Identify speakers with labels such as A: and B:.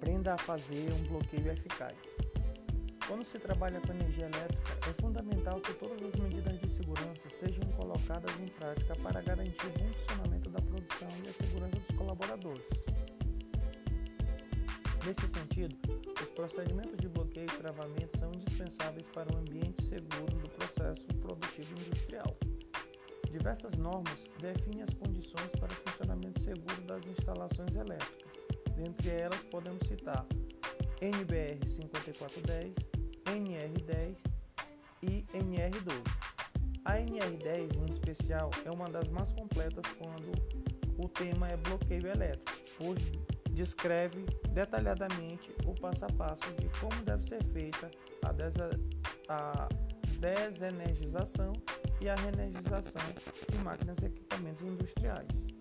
A: tenda a fazer um bloqueio eficaz. Quando se trabalha com energia elétrica, é fundamental que todas as medidas de segurança sejam colocadas em prática para garantir o bom funcionamento da produção e a segurança dos colaboradores. Nesse sentido, os procedimentos de bloqueio e travamento são indispensáveis para um ambiente seguro do processo produtivo industrial. Diversas normas definem as condições para o funcionamento seguro das instalações elétricas. Dentre elas, podemos citar NBR 5410, NR10 e NR12. A NR10, em especial, é uma das mais completas quando o tema é bloqueio elétrico, pois descreve detalhadamente o passo a passo de como deve ser feita a, a desenergização e a reenergização de máquinas e equipamentos industriais.